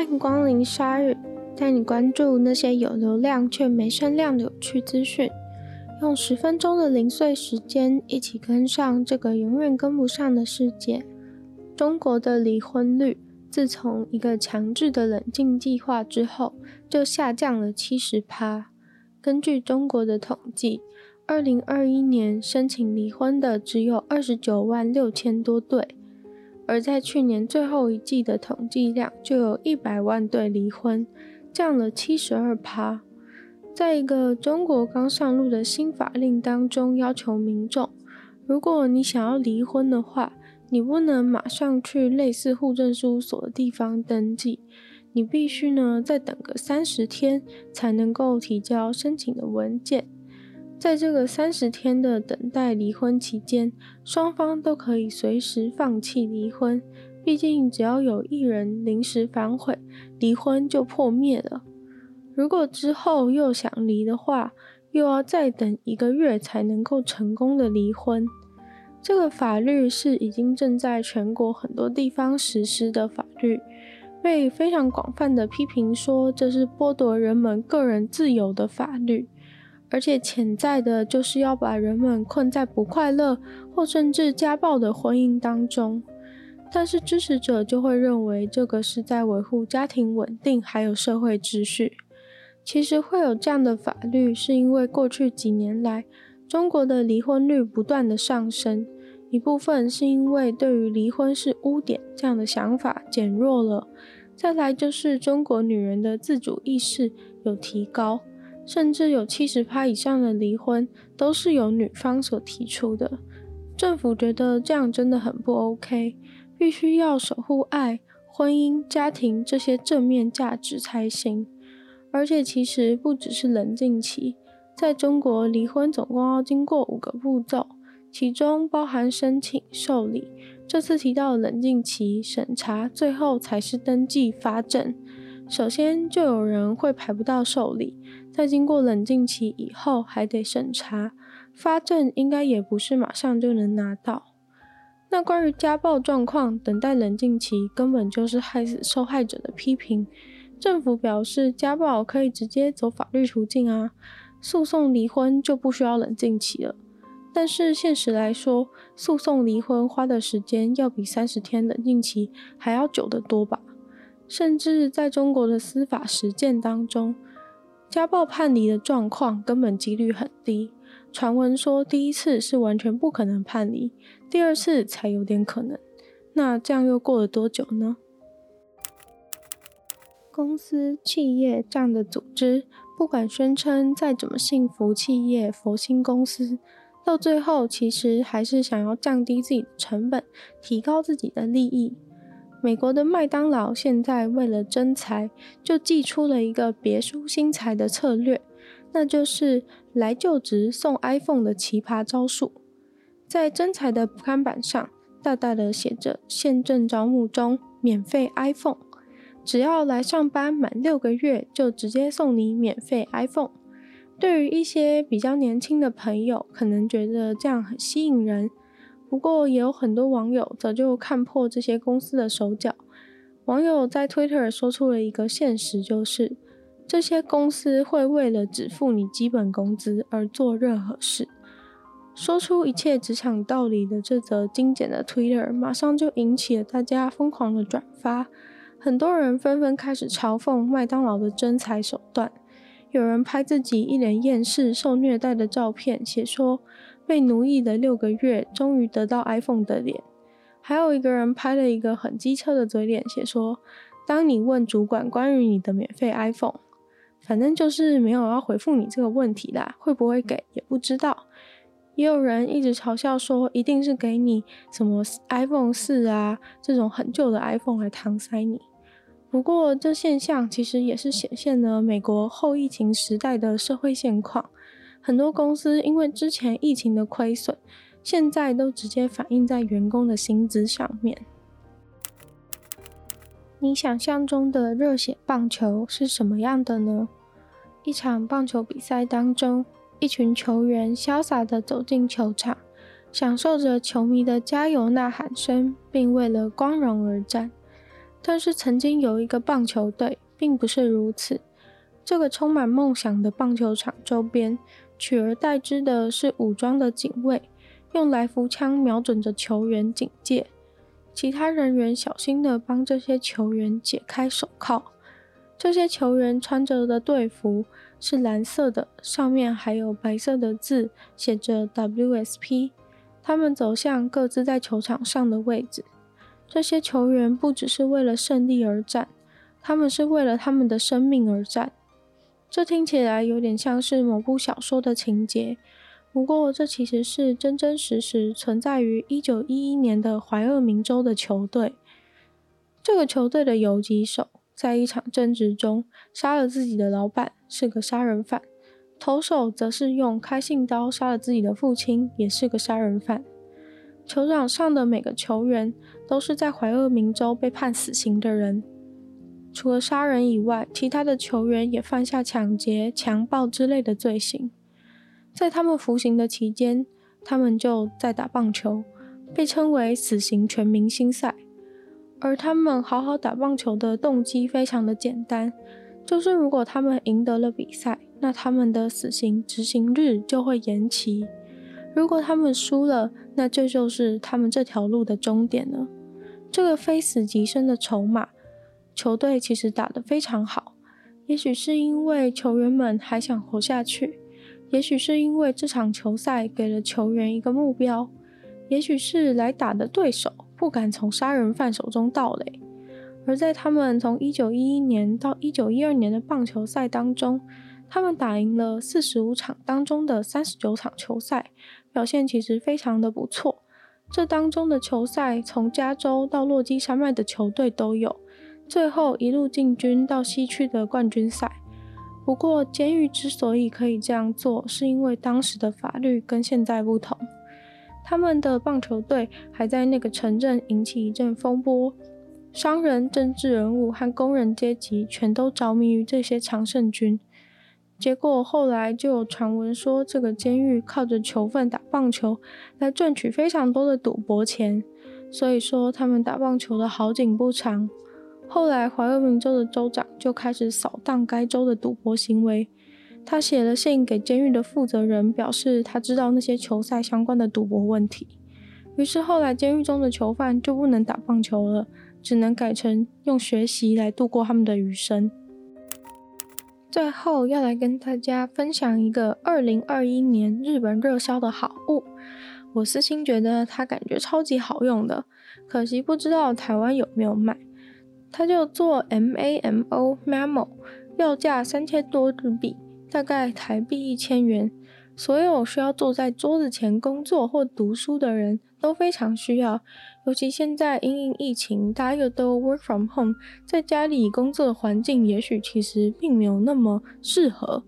欢迎光临鲨语，带你关注那些有流量却没声量的有趣资讯。用十分钟的零碎时间，一起跟上这个永远跟不上的世界。中国的离婚率自从一个强制的冷静计划之后，就下降了七十趴。根据中国的统计，二零二一年申请离婚的只有二十九万六千多对，而在去年最后一季的统计量就有一百万对离婚，降了七十二趴。在一个中国刚上路的新法令当中，要求民众，如果你想要离婚的话，你不能马上去类似户政事务所的地方登记。你必须呢，再等个三十天才能够提交申请的文件。在这个三十天的等待离婚期间，双方都可以随时放弃离婚。毕竟，只要有一人临时反悔，离婚就破灭了。如果之后又想离的话，又要再等一个月才能够成功的离婚。这个法律是已经正在全国很多地方实施的法律。被非常广泛的批评说，这是剥夺人们个人自由的法律，而且潜在的就是要把人们困在不快乐或甚至家暴的婚姻当中。但是支持者就会认为，这个是在维护家庭稳定还有社会秩序。其实会有这样的法律，是因为过去几年来，中国的离婚率不断的上升。一部分是因为对于离婚是污点这样的想法减弱了，再来就是中国女人的自主意识有提高，甚至有七十趴以上的离婚都是由女方所提出的。政府觉得这样真的很不 OK，必须要守护爱、婚姻、家庭这些正面价值才行。而且其实不只是冷静期，在中国离婚总共要经过五个步骤。其中包含申请、受理，这次提到冷静期、审查，最后才是登记发证。首先就有人会排不到受理，在经过冷静期以后还得审查，发证应该也不是马上就能拿到。那关于家暴状况，等待冷静期根本就是害死受害者的批评。政府表示，家暴可以直接走法律途径啊，诉讼离婚就不需要冷静期了。但是现实来说，诉讼离婚花的时间要比三十天冷静期还要久得多吧？甚至在中国的司法实践当中，家暴判离的状况根本几率很低。传闻说第一次是完全不可能判离，第二次才有点可能。那这样又过了多久呢？公司、企业这样的组织，不管宣称再怎么幸福企业、佛心公司。到最后，其实还是想要降低自己的成本，提高自己的利益。美国的麦当劳现在为了增财，就祭出了一个别出心裁的策略，那就是来就职送 iPhone 的奇葩招数。在增财的看板上，大大的写着“现正招募中，免费 iPhone”，只要来上班满六个月，就直接送你免费 iPhone。对于一些比较年轻的朋友，可能觉得这样很吸引人。不过，也有很多网友早就看破这些公司的手脚。网友在 Twitter 说出了一个现实，就是这些公司会为了只付你基本工资而做任何事。说出一切职场道理的这则精简的 Twitter，马上就引起了大家疯狂的转发。很多人纷纷开始嘲讽麦当劳的征才手段。有人拍自己一脸厌世、受虐待的照片，写说被奴役的六个月，终于得到 iPhone 的脸。还有一个人拍了一个很机车的嘴脸，写说：当你问主管关于你的免费 iPhone，反正就是没有要回复你这个问题啦，会不会给也不知道。也有人一直嘲笑说，一定是给你什么 iPhone 四啊这种很旧的 iPhone 来搪塞你。不过，这现象其实也是显现了美国后疫情时代的社会现况。很多公司因为之前疫情的亏损，现在都直接反映在员工的薪资上面。你想象中的热血棒球是什么样的呢？一场棒球比赛当中，一群球员潇洒地走进球场，享受着球迷的加油呐喊声，并为了光荣而战。但是曾经有一个棒球队，并不是如此。这个充满梦想的棒球场周边，取而代之的是武装的警卫，用来福枪瞄准着球员警戒。其他人员小心地帮这些球员解开手铐。这些球员穿着的队服是蓝色的，上面还有白色的字，写着 WSP。他们走向各自在球场上的位置。这些球员不只是为了胜利而战，他们是为了他们的生命而战。这听起来有点像是某部小说的情节，不过这其实是真真实实存在于一九一一年的怀俄明州的球队。这个球队的游击手在一场争执中杀了自己的老板，是个杀人犯；投手则是用开信刀杀了自己的父亲，也是个杀人犯。球场上的每个球员都是在怀俄明州被判死刑的人。除了杀人以外，其他的球员也犯下抢劫、强暴之类的罪行。在他们服刑的期间，他们就在打棒球，被称为“死刑全明星赛”。而他们好好打棒球的动机非常的简单，就是如果他们赢得了比赛，那他们的死刑执行日就会延期；如果他们输了，那这就是他们这条路的终点了。这个非死即生的筹码。球队其实打得非常好，也许是因为球员们还想活下去，也许是因为这场球赛给了球员一个目标，也许是来打的对手不敢从杀人犯手中盗垒。而在他们从一九一一年到一九一二年的棒球赛当中，他们打赢了四十五场当中的三十九场球赛，表现其实非常的不错。这当中的球赛，从加州到落基山脉的球队都有。最后一路进军到西区的冠军赛。不过，监狱之所以可以这样做，是因为当时的法律跟现在不同。他们的棒球队还在那个城镇引起一阵风波，商人、政治人物和工人阶级全都着迷于这些常胜军。结果后来就有传闻说，这个监狱靠着囚犯打棒球来赚取非常多的赌博钱，所以说他们打棒球的好景不长。后来，怀俄明州的州长就开始扫荡该州的赌博行为。他写了信给监狱的负责人，表示他知道那些球赛相关的赌博问题。于是后来，监狱中的囚犯就不能打棒球了，只能改成用学习来度过他们的余生。最后，要来跟大家分享一个二零二一年日本热销的好物，我私心觉得它感觉超级好用的，可惜不知道台湾有没有卖。它叫做 M A M O Mamo，要价三千多日币，大概台币一千元。所有需要坐在桌子前工作或读书的人都非常需要，尤其现在因应疫情，大家又都 work from home，在家里工作的环境也许其实并没有那么适合，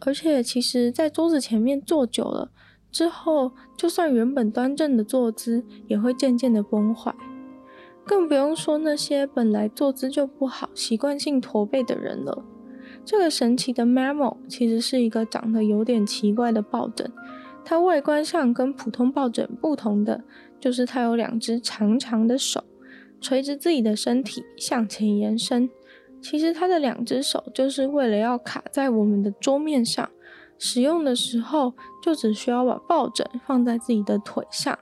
而且其实在桌子前面坐久了之后，就算原本端正的坐姿也会渐渐的崩坏。更不用说那些本来坐姿就不好、习惯性驼背的人了。这个神奇的 Mamo 其实是一个长得有点奇怪的抱枕，它外观上跟普通抱枕不同的，就是它有两只长长的手，垂直自己的身体向前延伸。其实它的两只手就是为了要卡在我们的桌面上，使用的时候就只需要把抱枕放在自己的腿上，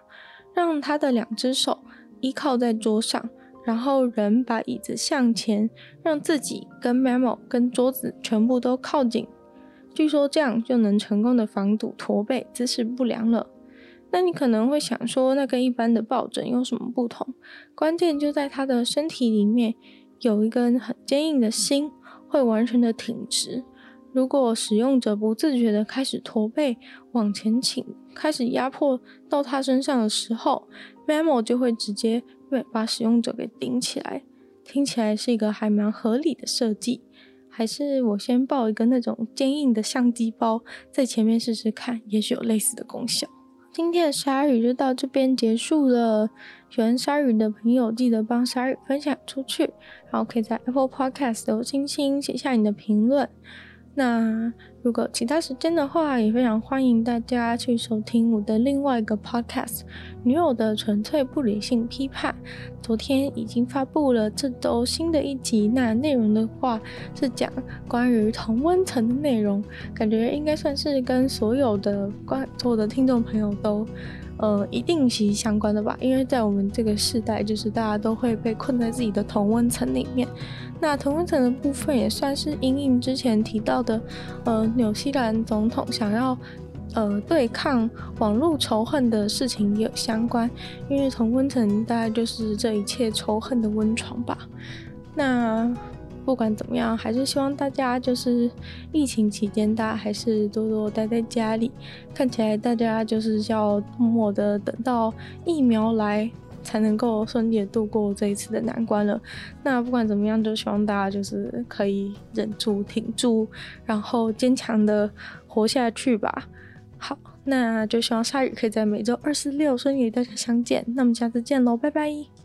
让它的两只手。依靠在桌上，然后人把椅子向前，让自己跟 memo 跟桌子全部都靠紧。据说这样就能成功的防堵驼背、姿势不良了。那你可能会想说，那跟一般的抱枕有什么不同？关键就在它的身体里面有一根很坚硬的芯，会完全的挺直。如果使用者不自觉的开始驼背、往前倾，开始压迫到他身上的时候，Mamo 就会直接把使用者给顶起来，听起来是一个还蛮合理的设计。还是我先抱一个那种坚硬的相机包在前面试试看，也许有类似的功效。今天的鲨鱼就到这边结束了。喜欢鲨鱼的朋友记得帮鲨鱼分享出去，然后可以在 Apple Podcast 留星星，写下你的评论。那如果其他时间的话，也非常欢迎大家去收听我的另外一个 podcast《女友的纯粹不理性批判》。昨天已经发布了这周新的一集，那内容的话是讲关于同温层的内容，感觉应该算是跟所有的关所有的听众朋友都。呃，一定息息相关的吧，因为在我们这个时代，就是大家都会被困在自己的同温层里面。那同温层的部分也算是因应之前提到的，呃，纽西兰总统想要呃对抗网络仇恨的事情也有相关，因为同温层大概就是这一切仇恨的温床吧。那。不管怎么样，还是希望大家就是疫情期间，大家还是多多待在家里。看起来大家就是要默默的等到疫苗来，才能够顺利的度过这一次的难关了。那不管怎么样，就希望大家就是可以忍住、挺住，然后坚强的活下去吧。好，那就希望下雨可以在每周二、十、六顺利与大家相见。那我们下次见喽，拜拜。